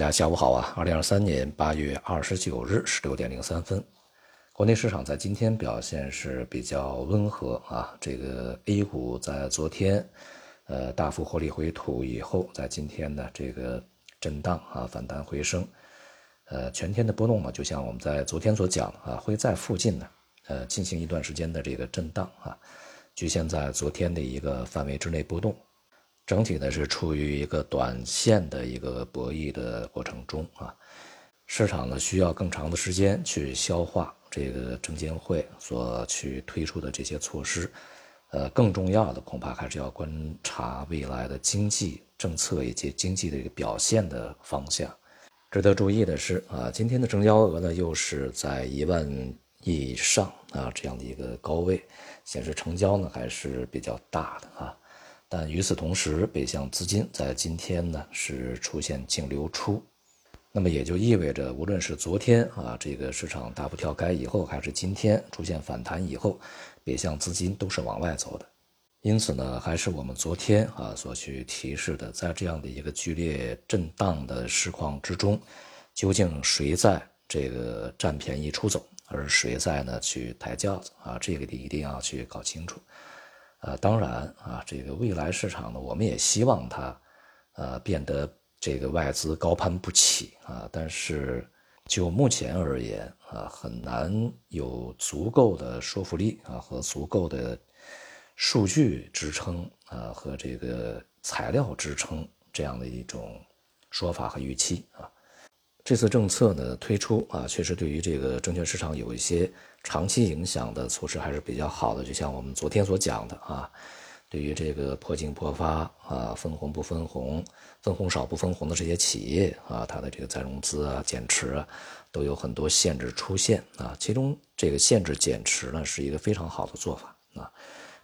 大家下午好啊！二零二三年八月二十九日十六点零三分，国内市场在今天表现是比较温和啊。这个 A 股在昨天呃大幅获利回吐以后，在今天呢这个震荡啊反弹回升，呃全天的波动嘛，就像我们在昨天所讲啊，会在附近呢呃进行一段时间的这个震荡啊，局限在昨天的一个范围之内波动。整体呢是处于一个短线的一个博弈的过程中啊，市场呢需要更长的时间去消化这个证监会所去推出的这些措施，呃，更重要的恐怕还是要观察未来的经济政策以及经济的一个表现的方向。值得注意的是啊，今天的成交额呢又是在一万亿以上啊这样的一个高位，显示成交呢还是比较大的啊。但与此同时，北向资金在今天呢是出现净流出，那么也就意味着，无论是昨天啊这个市场大幅跳开以后，还是今天出现反弹以后，北向资金都是往外走的。因此呢，还是我们昨天啊所去提示的，在这样的一个剧烈震荡的市况之中，究竟谁在这个占便宜出走，而谁在呢去抬轿子啊？这个你一定要去搞清楚。呃，当然啊，这个未来市场呢，我们也希望它，呃，变得这个外资高攀不起啊。但是就目前而言啊，很难有足够的说服力啊和足够的数据支撑啊和这个材料支撑这样的一种说法和预期啊。这次政策呢推出啊，确实对于这个证券市场有一些。长期影响的措施还是比较好的，就像我们昨天所讲的啊，对于这个破净破发啊、分红不分红、分红少不分红的这些企业啊，它的这个再融资啊、减持啊，都有很多限制出现啊。其中这个限制减持呢，是一个非常好的做法啊。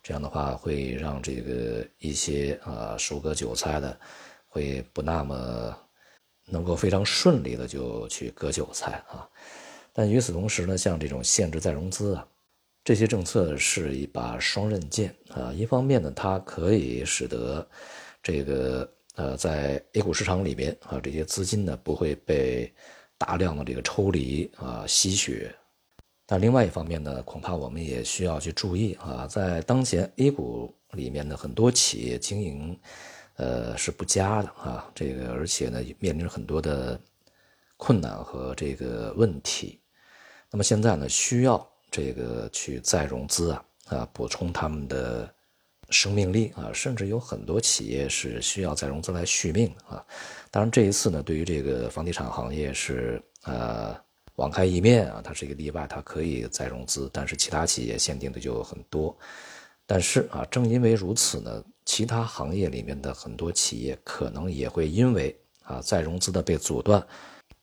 这样的话会让这个一些啊收割韭菜的会不那么能够非常顺利的就去割韭菜啊。但与此同时呢，像这种限制再融资啊，这些政策是一把双刃剑啊。一方面呢，它可以使得这个呃，在 A 股市场里边啊，这些资金呢不会被大量的这个抽离啊吸血。但另外一方面呢，恐怕我们也需要去注意啊，在当前 A 股里面的很多企业经营呃是不佳的啊，这个而且呢面临着很多的困难和这个问题。那么现在呢，需要这个去再融资啊，啊，补充他们的生命力啊，甚至有很多企业是需要再融资来续命啊。当然，这一次呢，对于这个房地产行业是呃网开一面啊，它是一个例外，它可以再融资，但是其他企业限定的就很多。但是啊，正因为如此呢，其他行业里面的很多企业可能也会因为啊再融资的被阻断。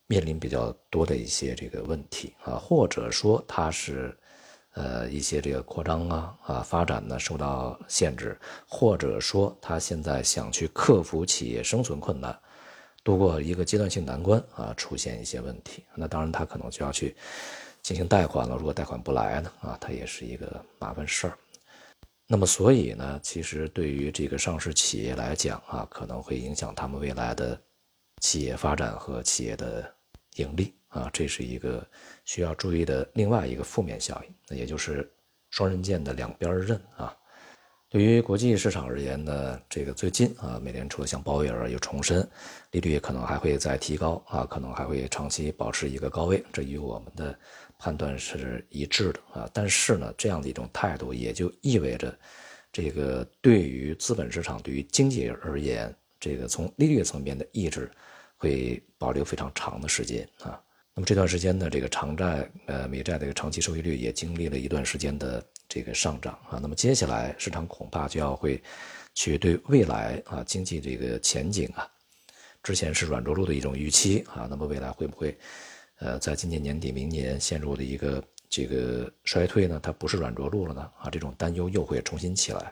面临比较多的一些这个问题啊，或者说它是，呃，一些这个扩张啊啊发展呢受到限制，或者说他现在想去克服企业生存困难，度过一个阶段性难关啊，出现一些问题，那当然他可能就要去进行贷款了。如果贷款不来呢啊，它也是一个麻烦事儿。那么所以呢，其实对于这个上市企业来讲啊，可能会影响他们未来的企业发展和企业的。盈利啊，这是一个需要注意的另外一个负面效应，那也就是双刃剑的两边刃啊。对于国际市场而言呢，这个最近啊，美联储像鲍威尔又重申，利率可能还会再提高啊，可能还会长期保持一个高位，这与我们的判断是一致的啊。但是呢，这样的一种态度也就意味着，这个对于资本市场、对于经济而言，这个从利率层面的抑制。会保留非常长的时间啊，那么这段时间呢，这个长债呃美债的一个长期收益率也经历了一段时间的这个上涨啊，那么接下来市场恐怕就要会去对未来啊经济这个前景啊，之前是软着陆的一种预期啊，那么未来会不会呃在今年年底明年陷入的一个这个衰退呢？它不是软着陆了呢啊，这种担忧又会重新起来，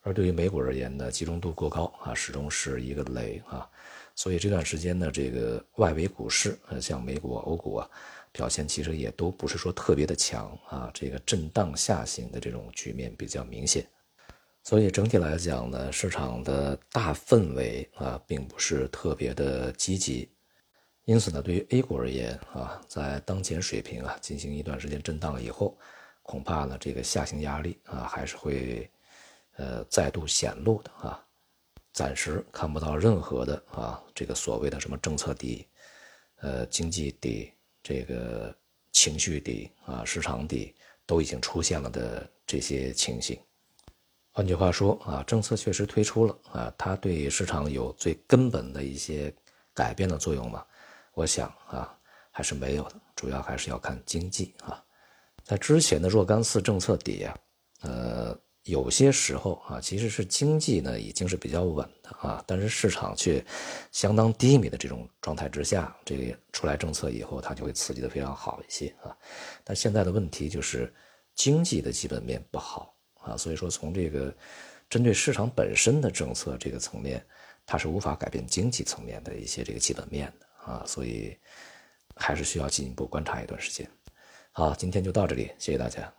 而对于美股而言呢，集中度过高啊，始终是一个雷啊。所以这段时间呢，这个外围股市，呃，像美股、欧股啊，表现其实也都不是说特别的强啊，这个震荡下行的这种局面比较明显。所以整体来讲呢，市场的大氛围啊，并不是特别的积极。因此呢，对于 A 股而言啊，在当前水平啊进行一段时间震荡以后，恐怕呢这个下行压力啊还是会呃再度显露的啊。暂时看不到任何的啊这个所谓的什么政策底、呃经济底、这个情绪底啊市场底都已经出现了的这些情形。换句话说啊，政策确实推出了啊，它对市场有最根本的一些改变的作用吗？我想啊，还是没有的。主要还是要看经济啊。在之前的若干次政策底下，呃，有些时候啊，其实是经济呢已经是比较稳的啊，但是市场却相当低迷的这种状态之下，这个出来政策以后，它就会刺激的非常好一些啊。但现在的问题就是经济的基本面不好。啊，所以说从这个针对市场本身的政策这个层面，它是无法改变经济层面的一些这个基本面的啊，所以还是需要进一步观察一段时间。好，今天就到这里，谢谢大家。